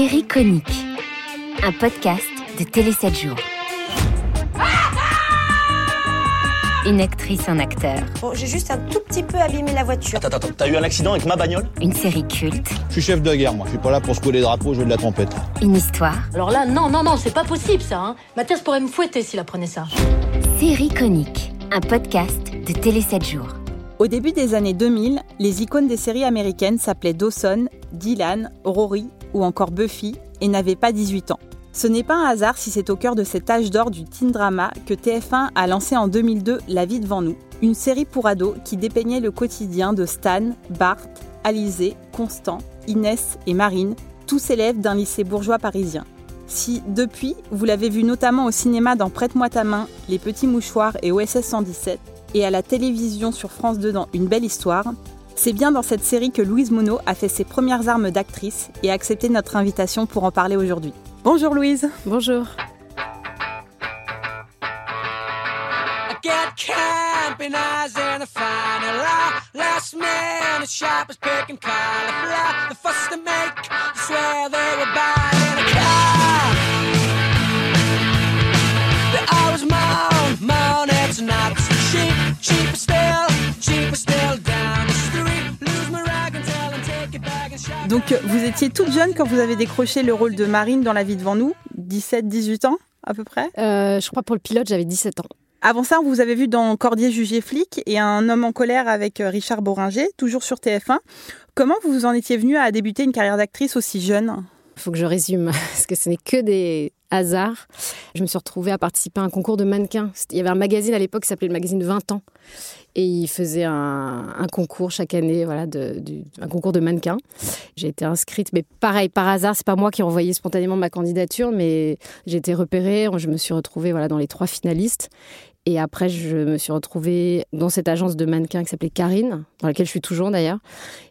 Série conique, un podcast de Télé 7 jours. Une actrice, un acteur, Bon, j'ai juste un tout petit peu abîmé la voiture. Attends, attends, t'as eu un accident avec ma bagnole? Une série culte, Je suis chef de guerre, moi. Je suis pas là pour secouer les drapeaux, jouer de la trompette. une histoire. Alors là, non, non, non, c'est pas possible ça. Hein. Mathias pourrait me fouetter s'il apprenait ça. Série conique, un podcast de Télé 7 jours. Au début des années 2000, les icônes des séries américaines s'appelaient Dawson, Dylan, Rory ou encore Buffy et n'avaient pas 18 ans. Ce n'est pas un hasard si c'est au cœur de cet âge d'or du teen drama que TF1 a lancé en 2002 La vie devant nous, une série pour ados qui dépeignait le quotidien de Stan, Bart, Alizé, Constant, Inès et Marine, tous élèves d'un lycée bourgeois parisien. Si, depuis, vous l'avez vu notamment au cinéma dans Prête-moi ta main, Les Petits Mouchoirs et OSS 117, et à la télévision sur France 2 dans Une belle histoire, c'est bien dans cette série que Louise Monod a fait ses premières armes d'actrice et a accepté notre invitation pour en parler aujourd'hui. Bonjour Louise Bonjour. Donc vous étiez toute jeune quand vous avez décroché le rôle de Marine dans La vie devant nous, 17-18 ans à peu près? Euh, je crois pour le pilote, j'avais 17 ans. Avant ça, on vous avez vu dans Cordier jugé flic et Un homme en colère avec euh, Richard Boringer, toujours sur TF1. Comment vous vous en étiez venu à débuter une carrière d'actrice aussi jeune? Il faut que je résume, parce que ce n'est que des hasards. Je me suis retrouvée à participer à un concours de mannequins. Il y avait un magazine à l'époque qui s'appelait le magazine 20 ans. Et il faisait un, concours chaque année, voilà, un concours de mannequins. J'ai été inscrite, mais pareil, par hasard, c'est pas moi qui ai envoyé spontanément ma candidature, mais j'ai été repérée, je me suis retrouvée voilà, dans les trois finalistes. Et après, je me suis retrouvée dans cette agence de mannequins qui s'appelait Karine, dans laquelle je suis toujours d'ailleurs,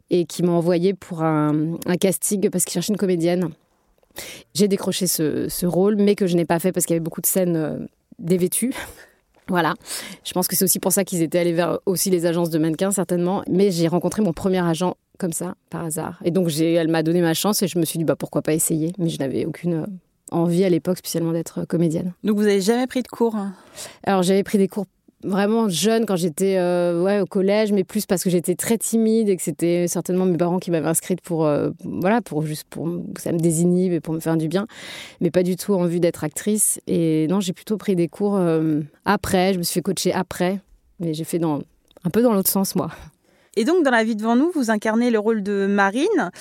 et qui m'a envoyée pour un, casting parce qu'ils cherchaient une comédienne. J'ai décroché ce, ce rôle, mais que je n'ai pas fait parce qu'il y avait beaucoup de scènes euh, dévêtues. Voilà. Je pense que c'est aussi pour ça qu'ils étaient allés vers aussi les agences de mannequins, certainement. Mais j'ai rencontré mon premier agent comme ça, par hasard. Et donc, elle m'a donné ma chance et je me suis dit, bah, pourquoi pas essayer? Mais je n'avais aucune euh, envie à l'époque, spécialement d'être euh, comédienne. Donc vous n'avez jamais pris de cours? Hein Alors j'avais pris des cours vraiment jeune quand j'étais euh, au collège, mais plus parce que j'étais très timide et que c'était certainement mes parents qui m'avaient inscrite pour euh, voilà pour juste pour ça me désinhibe et pour me faire du bien, mais pas du tout en vue d'être actrice. Et non, j'ai plutôt pris des cours euh, après. Je me suis fait coacher après, mais j'ai fait dans un peu dans l'autre sens moi. Et donc, dans La vie devant nous, vous incarnez le rôle de Marine.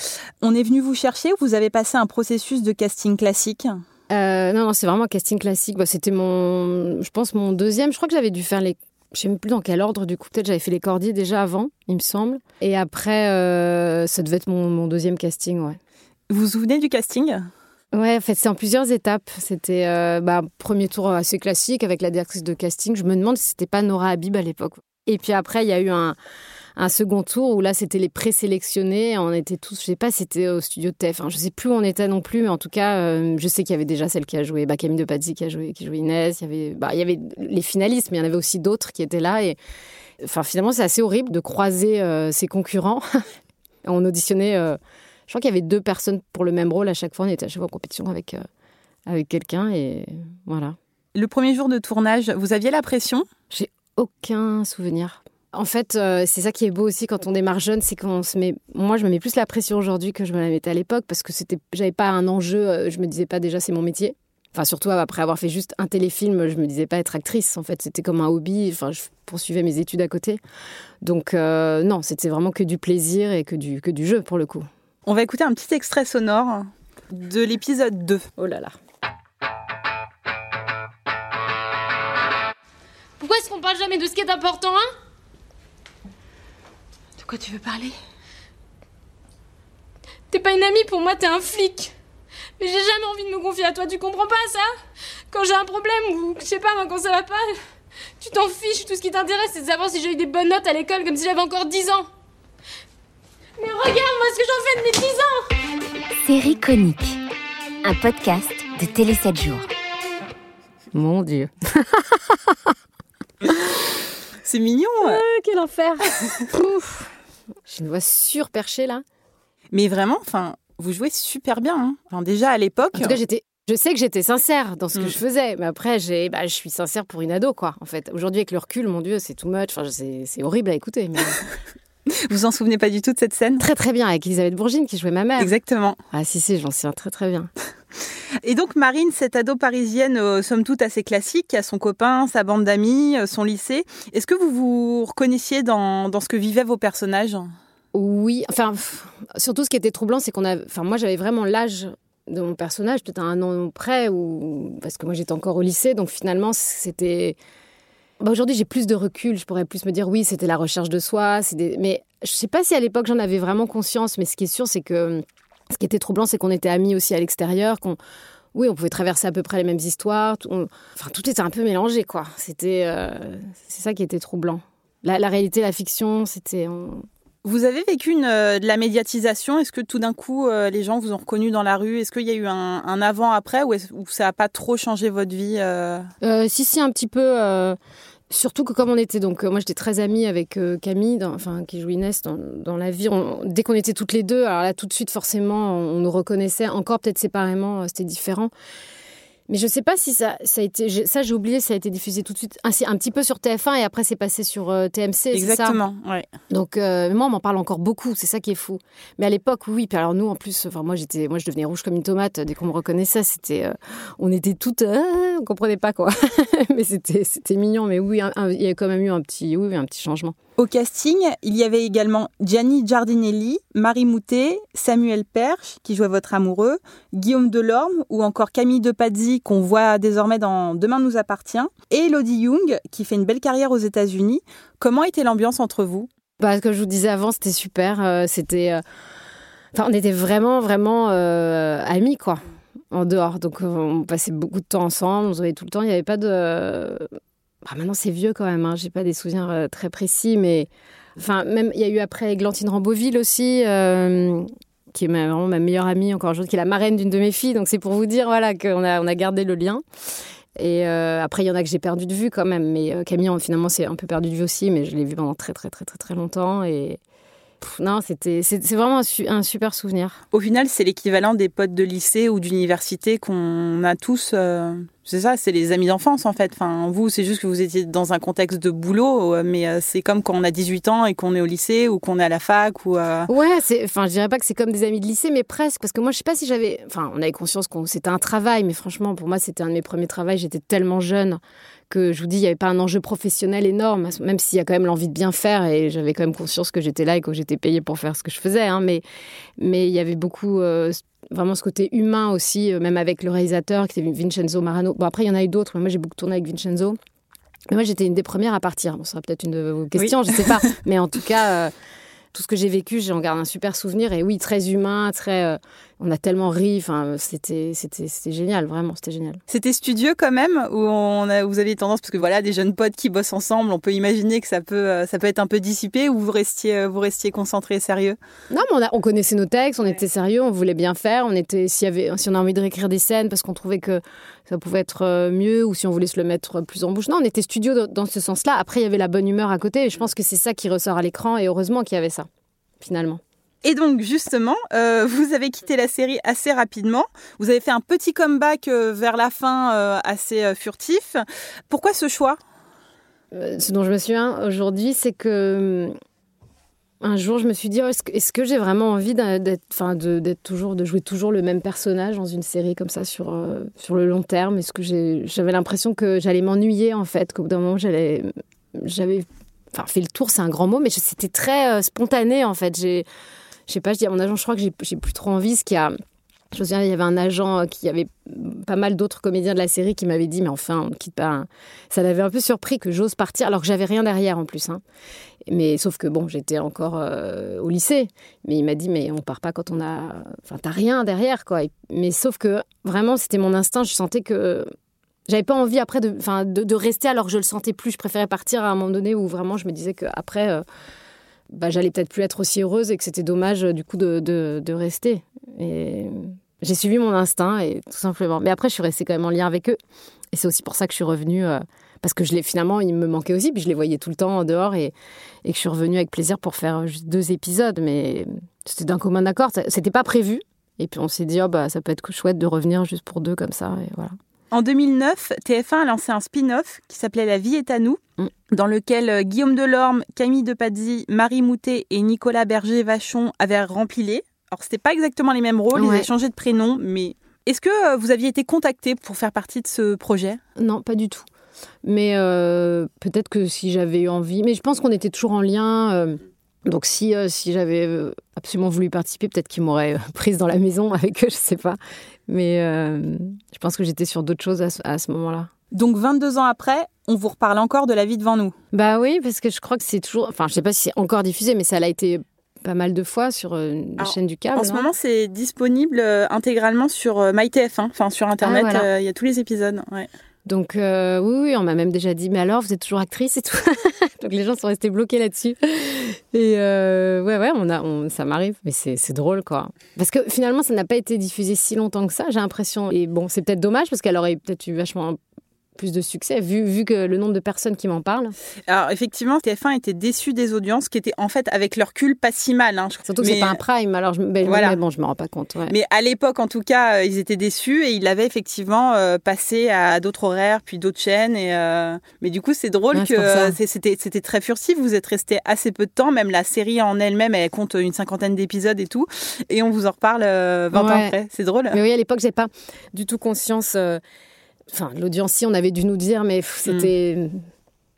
On est venu vous chercher ou vous avez passé un processus de casting classique? Euh, non, non, c'est vraiment un casting classique. Bah, C'était mon, je pense, mon deuxième. Je crois que j'avais dû faire les. Je sais même plus dans quel ordre, du coup. Peut-être j'avais fait les cordiers déjà avant, il me semble. Et après, euh, ça devait être mon, mon deuxième casting, ouais. Vous vous souvenez du casting? Ouais, en fait, c'est en plusieurs étapes. C'était euh, bah, premier tour assez classique avec la directrice de casting. Je me demande si c'était pas Nora Habib à l'époque. Et puis après, il y a eu un, un second tour où là, c'était les présélectionnés. On était tous, je sais pas, c'était au studio de TF. Hein. Je sais plus où on était non plus, mais en tout cas, euh, je sais qu'il y avait déjà celle qui a joué, bah, Camille de Pazzi qui a joué, qui jouait Inès. Il y avait, bah, il y avait les finalistes, mais il y en avait aussi d'autres qui étaient là. Et enfin, finalement, c'est assez horrible de croiser euh, ses concurrents. on auditionnait. euh, je crois qu'il y avait deux personnes pour le même rôle à chaque fois. On était à chaque fois en compétition avec, euh, avec quelqu'un et voilà. Le premier jour de tournage, vous aviez la pression? J'ai aucun souvenir. En fait, euh, c'est ça qui est beau aussi quand on démarre jeune, c'est qu'on se met. Moi, je me mets plus la pression aujourd'hui que je me la mettais à l'époque parce que c'était, j'avais pas un enjeu. euh, Je me disais pas déjà c'est mon métier. Enfin, surtout après avoir fait juste un téléfilm, je me disais pas être actrice. En fait, c'était comme un hobby. Enfin, je poursuivais mes études à côté. Donc euh, non, c'était vraiment que du plaisir et que du que du jeu pour le coup. On va écouter un petit extrait sonore de l'épisode 2. Oh là là. Pourquoi est-ce qu'on parle jamais de ce qui est important, hein? Quoi tu veux parler? T'es pas une amie pour moi, t'es un flic. Mais j'ai jamais envie de me confier à toi, tu comprends pas ça? Quand j'ai un problème ou je sais pas moi, quand ça va pas, tu t'en fiches, tout ce qui t'intéresse c'est de savoir si j'ai eu des bonnes notes à l'école comme si j'avais encore 10 ans. Mais regarde-moi ce que j'en fais de mes 10 ans Série conique. Un podcast de Télé 7 jours. Mon Dieu. C'est mignon. Ah, quel enfer. Ouf. J'ai une voix surperchée là. Mais vraiment, enfin, vous jouez super bien. hein. Enfin, déjà à l'époque. En tout cas, j'étais. Je sais que j'étais sincère dans ce que Mm. je faisais, mais après, j'ai, bah, je suis sincère pour une ado, quoi. En fait, aujourd'hui, avec le recul, mon Dieu, c'est too much. Enfin, c'est, c'est horrible à écouter. Mais Vous vous en souvenez pas du tout de cette scène? Très, très bien avec Elisabeth Bourgine qui jouait ma mère. Exactement. Ah si, si, j'en souviens très, très bien. Et donc Marine, cette ado parisienne, euh, somme toute assez classique, qui a son copain, sa bande d'amis, euh, son lycée. Est-ce que vous vous reconnaissiez dans, dans ce que vivaient vos personnages? Oui, enfin, pff, surtout ce qui était troublant, c'est qu'on a. Enfin, moi, j'avais vraiment l'âge de mon personnage, peut-être à un an près, ou parce que moi, j'étais encore au lycée, donc finalement, c'était. Bah, Aujourd'hui, j'ai plus de recul. Je pourrais plus me dire, oui, c'était la recherche de soi. Mais je sais pas si à l'époque j'en avais vraiment conscience. Mais ce qui est sûr, c'est que ce qui était troublant, c'est qu'on était amis aussi à l'extérieur, qu'on oui, on pouvait traverser à peu près les mêmes histoires. Enfin, tout était un peu mélangé, quoi. C'était, euh, c'est ça qui était troublant. La, réalité, la fiction, c'était. Vous avez vécu euh, de la médiatisation Est-ce que tout d'un coup, euh, les gens vous ont reconnu dans la rue? Est-ce qu'il y a eu un, avant-après ou, ça n'a pas trop changé votre vie euh? Si, si, un petit peu. surtout que comme on était, donc moi j'étais très amie avec Camille, enfin qui joue Inès dans, la vie. dès qu'on était toutes les deux, alors là tout de suite forcément on, nous reconnaissait. Encore peut-être séparément, c'était différent. Mais je sais pas si ça, ça a été, ça j'ai oublié, ça a été diffusé tout de suite, un, un petit peu sur TF1 et après c'est passé sur euh, TMC. c'est ça? Exactement. Ouais. Donc euh, moi on m'en parle encore beaucoup, c'est ça qui est fou. Mais à l'époque oui, puis alors nous en plus, enfin moi j'étais, moi je devenais rouge comme une tomate dès qu'on me reconnaissait, c'était, euh, on était toutes, euh, on comprenait pas quoi. mais c'était, c'était mignon, mais oui, un- un- il y a quand même eu un petit, oui, un petit changement. Au casting, il y avait également Gianni Giardinelli, Marie Moutet, Samuel Perche, qui jouait votre amoureux, Guillaume Delorme ou encore Camille Depazzi, qu'on voit désormais dans Demain nous appartient, et Elodie Young, qui fait une belle carrière aux États-Unis. Comment était l'ambiance entre vous? Bah, que je vous disais avant, c'était super, euh, c'était, euh, enfin on était vraiment, vraiment euh, amis quoi. En dehors, donc on passait beaucoup de temps ensemble, on se voyait tout le temps. Il n'y avait pas de. Bah, maintenant c'est vieux quand même, hein. j'ai pas des souvenirs euh, très précis, mais enfin même il y a eu après Glantine Ramboville aussi, euh, qui est ma- vraiment ma meilleure amie encore aujourd'hui, qui est la marraine d'une de mes filles. Donc c'est pour vous dire voilà qu'on a on a gardé le lien. Et euh, après, il y en a que j'ai perdu de vue quand même. Mais Camille, finalement, c'est un peu perdu de vue aussi. Mais je l'ai vue pendant très, très, très, très, très longtemps. Et non, c'était, c'est vraiment un, su- un super souvenir. Au final, c'est l'équivalent des potes de lycée ou d'université qu'on a tous. euh, c'est ça, c'est les amis d'enfance en fait. Enfin, vous, c'est juste que vous étiez dans un contexte de boulot, euh, mais euh, c'est comme quand on a 18 ans et qu'on est au lycée ou qu'on est à la fac ou. euh, Ouais, c'est, enfin, je dirais pas que c'est comme des amis de lycée, mais presque. Parce que moi, je sais pas si j'avais. Enfin, on avait conscience qu'on c'était un travail, mais franchement, pour moi, c'était un de mes premiers travaux. J'étais tellement jeune que je vous dis, il n'y avait pas un enjeu professionnel énorme, même s'il y a quand même l'envie de bien faire et j'avais quand même conscience que j'étais là et que j'étais payée pour faire ce que je faisais. hein, mais, mais il y avait beaucoup. euh, Vraiment ce côté humain aussi, euh, même avec le réalisateur qui était Vincenzo Marano. Bon, après, il y en a eu d'autres, mais moi j'ai beaucoup tourné avec Vincenzo. Mais moi, j'étais une des premières à partir. Bon, ce sera peut-être une de vos questions, je sais pas. Mais en tout cas, euh, tout ce que j'ai vécu, j'en garde un super souvenir. Et oui, très humain, très. On a tellement ri. Enfin, c'était, c'était, c'était génial, vraiment, c'était génial. C'était studieux quand même, où on a, vous aviez tendance, parce que voilà, des jeunes potes qui bossent ensemble, on peut imaginer que ça peut, euh, ça peut être un peu dissipé, ou vous restiez, euh, vous restiez concentré et sérieux? Non, mais on, a- on connaissait nos textes, on était sérieux, on voulait bien faire. On était, s'il y avait, si on a envie de réécrire des scènes parce qu'on trouvait que ça pouvait être euh, mieux, ou si on voulait se le mettre plus en bouche. Non, on était studio dans, dans ce sens-là. Après, il y avait la bonne humeur à côté. Et je pense que c'est ça qui ressort à l'écran. Et heureusement qu'il y avait ça, finalement. Et donc justement, euh, vous avez quitté la série assez rapidement. Vous avez fait un petit comeback euh, vers la fin, euh, assez furtif. Pourquoi ce choix? Ce dont je me souviens aujourd'hui, c'est que hum, un jour, je me suis dit, oh, est-ce que, j'ai vraiment envie d'être, toujours, de jouer toujours le même personnage dans une série comme ça sur, le long terme? Est-ce que j'avais l'impression que j'allais m'ennuyer en fait, qu'au bout d'un moment, j'allais, j'avais, enfin, fait le tour, c'est un grand mot, mais c'était très spontané en fait. Je sais pas, je dis à mon agent, je crois que j'ai, plus trop envie, ce qui a Je me souviens, il y avait un agent qui avait pas mal d'autres comédiens de la série qui m'avaient dit, mais enfin, on ne quitte pas. un- Ça l'avait un peu surpris que j'ose partir, alors que j'avais rien derrière en plus. hein. Mais sauf que bon, j'étais encore euh, au lycée. Mais il m'a dit, mais on part pas quand on a. Enfin, t'as rien derrière, quoi. Mais sauf que vraiment, c'était mon instinct. Je sentais que j'avais pas envie après de, de, rester alors que je le sentais plus. Je préférais partir à un moment donné où vraiment je me disais qu'après, euh, bah, j'allais peut-être plus être aussi heureuse et que c'était dommage euh, du coup de, de, rester. Et j'ai suivi mon instinct et tout simplement. Mais après, je suis restée quand même en lien avec eux. Et c'est aussi pour ça que je suis revenue. euh, parce que je finalement, ils me manquaient aussi. Puis je les voyais tout le temps en dehors et, que je suis revenue avec plaisir pour faire juste deux épisodes. Mais c'était d'un commun accord. C'était pas prévu. Et puis on s'est dit, oh, bah, ça peut être chouette de revenir juste pour deux comme ça. Et voilà. En 2009, TF1 a lancé un spin-off qui s'appelait La vie est à nous, Mm. dans lequel euh, Guillaume Delorme, Camille Depadzy, Marie Moutet et Nicolas Berger-Vachon avaient rempli les. Alors, c'était pas exactement les mêmes rôles, ils avaient changé de prénom, mais est-ce que euh, vous aviez été contacté pour faire partie de ce projet? Non, pas du tout. Mais euh, peut-être que si j'avais eu envie. Mais je pense qu'on était toujours en lien. euh, donc si, euh, si j'avais euh, absolument voulu participer, peut-être qu'ils m'auraient euh, prise dans la maison avec eux, je sais pas. Mais euh, je pense que j'étais sur d'autres choses à ce, à ce moment-là. Donc, 22 ans après, on vous reparle encore de la vie devant nous. Bah oui, parce que je crois que c'est toujours. Enfin, je sais pas si c'est encore diffusé, mais ça l'a été pas mal de fois sur une Alors, chaîne du câble. En ce non moment, c'est disponible euh, intégralement sur euh, MyTF1, enfin sur Internet, Ah, voilà. euh, il y a tous les épisodes. ouais. Donc euh, oui, on m'a même déjà dit, mais alors, vous êtes toujours actrice et tout. Donc les gens sont restés bloqués là-dessus. Et euh, ouais, ouais, ça m'arrive, mais c'est c'est drôle, quoi. Parce que finalement, ça n'a pas été diffusé si longtemps que ça, j'ai l'impression. Et bon, c'est peut-être dommage parce qu'elle aurait peut-être eu vachement plus de succès, vu, vu que le nombre de personnes qui m'en parlent. Alors effectivement, TF1 était déçu des audiences qui étaient en fait avec leur cul pas si mal. hein. Surtout que Mais- c'est pas un prime, alors je, ben, Voilà. mais bon, je me rends pas compte. ouais. Mais à l'époque, en tout cas, euh, ils étaient déçus et ils l'avaient effectivement euh, passé à d'autres horaires, puis d'autres chaînes. Et euh, mais du coup, c'est drôle Ouais, que c'était très furtif. Vous êtes resté assez peu de temps. Même la série en elle-même, elle compte une cinquantaine d'épisodes et tout. Et on vous en reparle euh, 20 ans après. C'est drôle. Mais oui, à l'époque, j'ai pas du tout conscience. Enfin, l'audience, si, on avait dû nous dire, mais pff, c'était.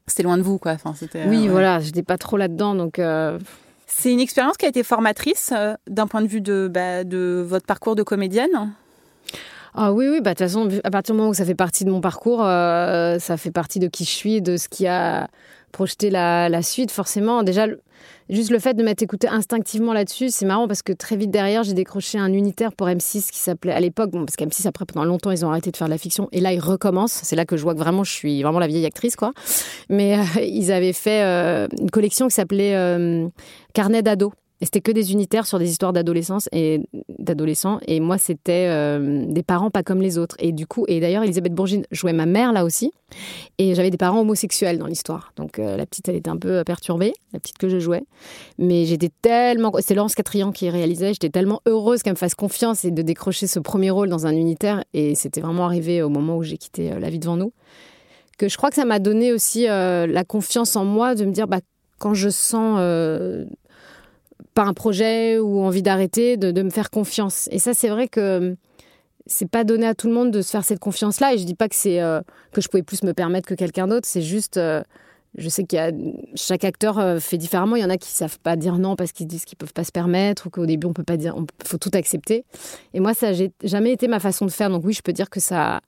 C'était loin de vous, quoi. Enfin, c'était. Oui, euh, ouais. voilà, j'étais pas trop là-dedans, donc. euh, C'est une expérience qui a été formatrice euh, d'un point de vue de, bah, de votre parcours de comédienne. Ah oui, oui, bah de toute façon, à partir du moment où ça fait partie de mon parcours, euh, ça fait partie de qui je suis, de ce qui a projeté la, la suite, forcément. Déjà, juste le fait de m'être écouté instinctivement là-dessus, c'est marrant parce que très vite derrière, j'ai décroché un unitaire pour M6 qui s'appelait, à l'époque, bon, parce qu'M6, après, pendant longtemps, ils ont arrêté de faire de la fiction, et là, ils recommencent. C'est là que je vois que vraiment, je suis vraiment la vieille actrice, quoi. Mais euh, ils avaient fait euh, une collection qui s'appelait euh, Carnet d'ado. Et c'était que des unitaires sur des histoires d'adolescence et d'adolescents. Et moi, c'était euh, des parents pas comme les autres. Et du coup, et d'ailleurs, Elisabeth Bourgine jouait ma mère là aussi. Et j'avais des parents homosexuels dans l'histoire. Donc euh, la petite, elle était un peu perturbée, la petite que je jouais. Mais j'étais tellement. C'est Laurence Catrian qui réalisait. J'étais tellement heureuse qu'elle me fasse confiance et de décrocher ce premier rôle dans un unitaire. Et c'était vraiment arrivé au moment où j'ai quitté euh, La vie devant nous. Que je crois que ça m'a donné aussi euh, la confiance en moi de me dire, bah, quand je sens. Pas un projet ou envie d'arrêter, de, me faire confiance. Et ça, c'est vrai que c'est pas donné à tout le monde de se faire cette confiance-là. Et je dis pas que c'est euh, que je pouvais plus me permettre que quelqu'un d'autre. C'est juste, euh, je sais qu'il y a chaque acteur euh, fait différemment. Il y en a qui savent pas dire non parce qu'ils disent qu'ils peuvent pas se permettre ou qu'au début on peut pas dire, on faut tout accepter. Et moi, ça j'ai jamais été ma façon de faire. Donc oui, je peux dire que ça.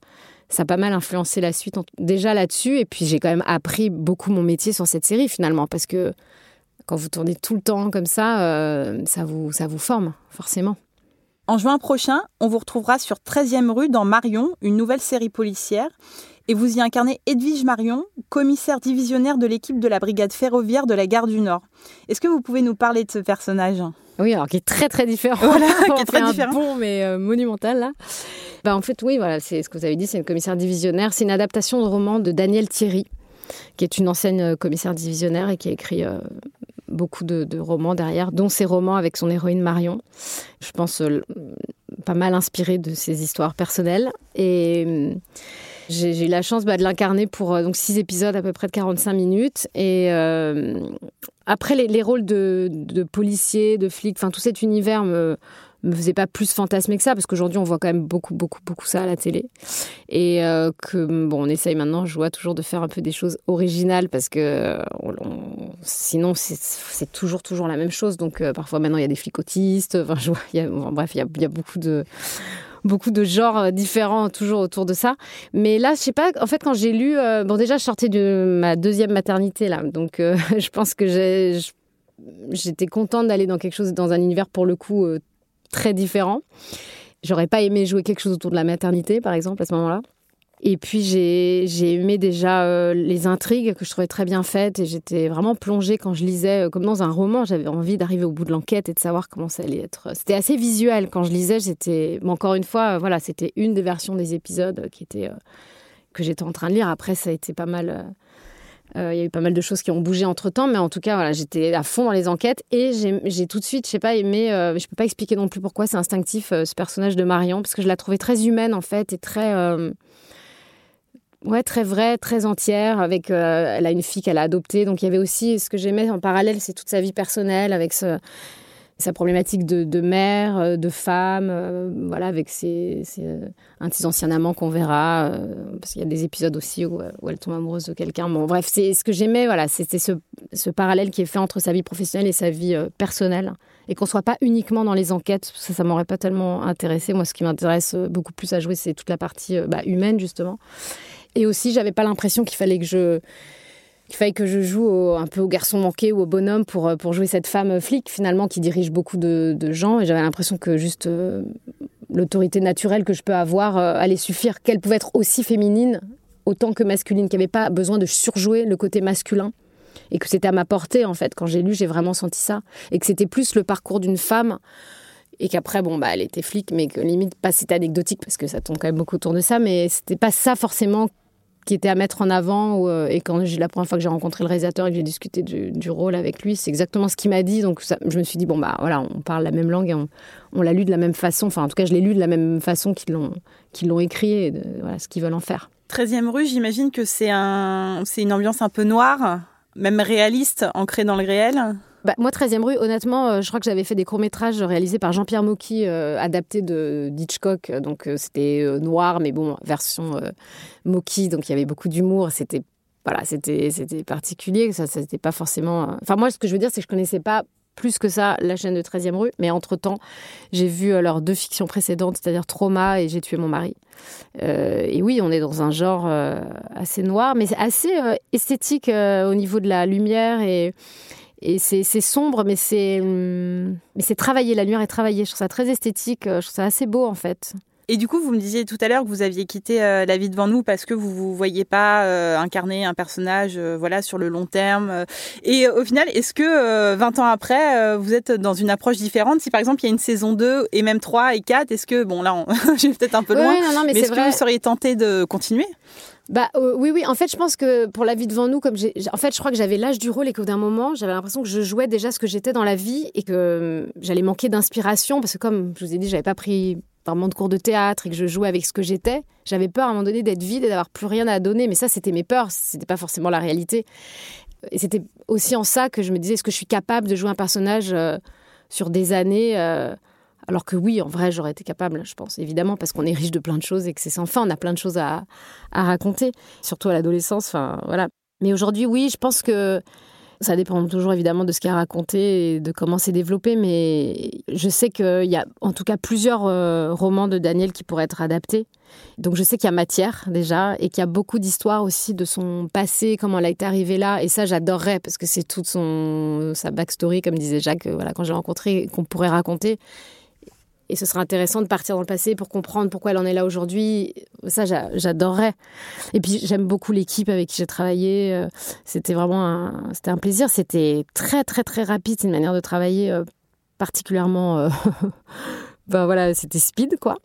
Ça a pas mal influencé la suite, déjà là-dessus. Et puis j'ai quand même appris beaucoup mon métier sur cette série finalement, parce que quand vous tournez tout le temps comme ça, euh, ça, vous, ça vous forme, forcément. En juin prochain, on vous retrouvera sur 13e rue dans Marion, une nouvelle série policière. Et vous y incarnez Edwige Marion, commissaire divisionnaire de l'équipe de la brigade ferroviaire de la gare du Nord. Est-ce que vous pouvez nous parler de ce personnage? Oui, alors qui est très très différent. Voilà, qui est très un différent. bond, mais euh, monumental là. Bah, en fait, oui, voilà, c'est ce que vous avez dit, c'est une commissaire divisionnaire. C'est une adaptation de roman de Daniel Thierry, qui est une ancienne euh, commissaire divisionnaire et qui a écrit euh, beaucoup de, romans derrière, dont ses romans avec son héroïne Marion. Je pense euh, pas mal inspiré de ses histoires personnelles. Et euh, J'ai eu la chance bah, de l'incarner pour euh, donc six épisodes à peu près de 45 minutes. Et après, les, les rôles de, de policier, de flic, enfin tout cet univers me me faisait pas plus fantasmer que ça parce qu'aujourd'hui on voit quand même beaucoup beaucoup beaucoup ça à la télé. Et euh, que bon on essaye maintenant je vois toujours de faire un peu des choses originales parce que on- on- sinon c'est- toujours toujours la même chose. Donc euh, parfois maintenant il y a des flics autistes enfin je vois y a, bon, bref il y a, beaucoup de beaucoup de genres euh, différents toujours autour de ça. Mais là je sais pas en fait quand j'ai lu euh, bon déjà je sortais de ma deuxième maternité là. Donc je pense que j'étais contente d'aller dans quelque chose dans un univers pour le coup très différent. J'aurais pas aimé jouer quelque chose autour de la maternité, par exemple, à ce moment-là. Et puis j'ai aimé déjà euh, les intrigues que je trouvais très bien faites et j'étais vraiment plongée quand je lisais euh, comme dans un roman. J'avais envie d'arriver au bout de l'enquête et de savoir comment ça allait être. C'était assez visuel quand je lisais. J'étais encore une fois, euh, voilà, c'était une des versions des épisodes euh, qui était euh, que j'étais en train de lire. Après, ça a été pas mal. Euh, Il y a eu pas mal de choses qui ont bougé entre temps, mais en tout cas, voilà, j'étais à fond dans les enquêtes et j'ai tout de suite, je sais pas, aimé. euh, je peux pas expliquer non plus pourquoi c'est instinctif euh, ce personnage de Marion, parce que je la trouvais très humaine en fait et très. Ouais, très vraie, très entière. Avec, elle a une fille qu'elle a adoptée, donc il y avait aussi ce que j'aimais en parallèle, c'est toute sa vie personnelle avec ce, sa problématique de, mère, euh, de femme, euh, voilà, avec ses, ses, euh, un de ses anciens amants qu'on verra, parce qu'il y a des épisodes aussi où, elle tombe amoureuse de quelqu'un. Bon, bref, c'est ce que j'aimais, voilà, c'était ce, ce parallèle qui est fait entre sa vie professionnelle et sa vie personnelle, et qu'on soit pas uniquement dans les enquêtes, ça, ça m'aurait pas tellement intéressé. Moi, ce qui m'intéresse beaucoup plus à jouer, c'est toute la partie bah, humaine justement. Et aussi, j'avais pas l'impression qu'il fallait que je qu'il fallait que je joue un peu au garçon manqué ou au bonhomme pour, euh, pour jouer cette femme flic finalement qui dirige beaucoup de, de gens. Et j'avais l'impression que juste euh, l'autorité naturelle que je peux avoir euh, allait suffire, qu'elle pouvait être aussi féminine autant que masculine, qu'il n'y avait pas besoin de surjouer le côté masculin. Et que c'était à ma portée en fait. Quand j'ai lu, j'ai vraiment senti ça. Et que c'était plus le parcours d'une femme. Et qu'après bon bah elle était flic mais que limite pas c'était anecdotique parce que ça tourne quand même beaucoup autour de ça mais c'était pas ça forcément qui était à mettre en avant euh, et quand la première fois que j'ai rencontré le réalisateur et que j'ai discuté du, rôle avec lui c'est exactement ce qu'il m'a dit. Donc je me suis dit bon bah voilà on parle la même langue et on, l'a lu de la même façon. Enfin en tout cas je l'ai lu de la même façon qu'ils l'ont écrit et voilà ce qu'ils veulent en faire. 13e rue, j'imagine que c'est un, c'est une ambiance un peu noire, même réaliste, ancrée dans le réel. Bah, moi, 13e rue, honnêtement, euh, je crois que j'avais fait des courts-métrages réalisés par Jean-Pierre Mocky, euh, adaptés de d'Hitchcock. Donc, euh, c'était euh, noir, mais bon, version euh, Mocky. Donc, il y avait beaucoup d'humour. C'était voilà, c'était c'était particulier. Ça, c'était pas forcément. euh, Enfin, moi, ce que je veux dire, c'est que je connaissais pas plus que ça la chaîne de 13e rue. Mais entre-temps, j'ai vu euh, leurs deux fictions précédentes, c'est-à-dire Trauma et J'ai tué mon mari. Euh, et oui, on est dans un genre euh, assez noir, mais assez euh, esthétique euh, au niveau de la lumière et, et c'est sombre, mais c'est mais c'est travaillé. La lumière est travaillée. Je trouve ça très esthétique. euh, Je trouve ça assez beau en fait. Et du coup, vous me disiez tout à l'heure que vous aviez quitté euh, La vie devant nous parce que vous vous voyez pas euh, incarner un personnage euh, voilà sur le long terme. Et au final, est-ce que euh, 20 ans après, vous êtes dans une approche différente? Si par exemple, il y a une saison 2 et même 3 et 4, est-ce que bon là, on... je vais peut-être un peu loin, ouais, non, non, mais c'est est-ce que vous seriez tenté de continuer? Bah euh, oui, oui. En fait, je pense que pour la vie devant nous, comme j'ai, en fait, je crois que j'avais l'âge du rôle et qu'au d'un moment, j'avais l'impression que je jouais déjà ce que j'étais dans la vie et que euh, j'allais manquer d'inspiration parce que comme je vous ai dit, j'avais pas pris vraiment de cours de théâtre et que je jouais avec ce que j'étais, j'avais peur à un moment donné d'être vide et d'avoir plus rien à donner. Mais ça, c'était mes peurs. C'était pas forcément la réalité. Et c'était aussi en ça que je me disais, est-ce que je suis capable de jouer un personnage euh, sur des années euh, alors que oui, en vrai, j'aurais été capable, je pense, évidemment, parce qu'on est riche de plein de choses et que c'est sans fin, on a plein de choses à, à raconter, surtout à l'adolescence, voilà. Mais aujourd'hui, oui, je pense que ça dépend toujours évidemment de ce a à raconter et de comment c'est développé, mais je sais qu'il y a en tout cas plusieurs euh, romans de Daniel qui pourraient être adaptés. Donc je sais qu'il y a matière déjà et qu'il y a beaucoup d'histoires aussi de son passé, comment elle a été arrivée là. Et ça, j'adorerais parce que c'est toute son sa backstory, comme disait Jacques, euh, voilà, quand j'ai rencontré, qu'on pourrait raconter. Et ce serait intéressant de partir dans le passé pour comprendre pourquoi elle en est là aujourd'hui. Ça, j'a- j'adorerais. Et puis, j'aime beaucoup l'équipe avec qui j'ai travaillé. Euh, C'était vraiment un, un plaisir. C'était très, très, très rapide. C'est une manière de travailler euh, particulièrement. euh, ben voilà, c'était speed, quoi.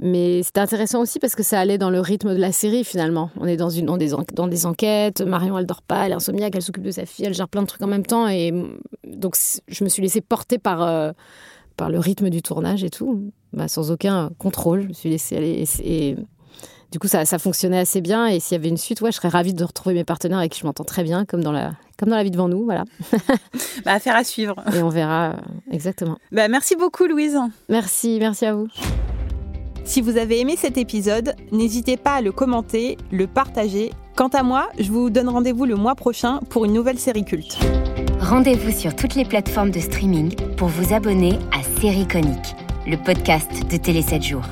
Mais c'était intéressant aussi parce que ça allait dans le rythme de la série finalement. On est dans, une, dans, des, dans des enquêtes, Marion elle dort pas, elle est insomniaque, elle s'occupe de sa fille, elle gère plein de trucs en même temps. Et donc je me suis laissée porter par, par le rythme du tournage et tout, bah, sans aucun contrôle. Je me suis laissée aller. Et, c'est- et du coup, ça, ça fonctionnait assez bien. Et s'il y avait une suite, ouais, je serais ravie de retrouver mes partenaires avec qui je m'entends très bien, comme dans la, comme dans la vie devant nous. Voilà. bah, affaire à suivre. Et on verra euh, exactement. Bah, merci beaucoup, Louise. Merci, merci à vous. Si vous avez aimé cet épisode, n'hésitez pas à le commenter, le partager. Quant à moi, je vous donne rendez-vous le mois prochain pour une nouvelle série culte. Rendez-vous sur toutes les plateformes de streaming pour vous abonner à Série Conique, le podcast de Télé 7 jours.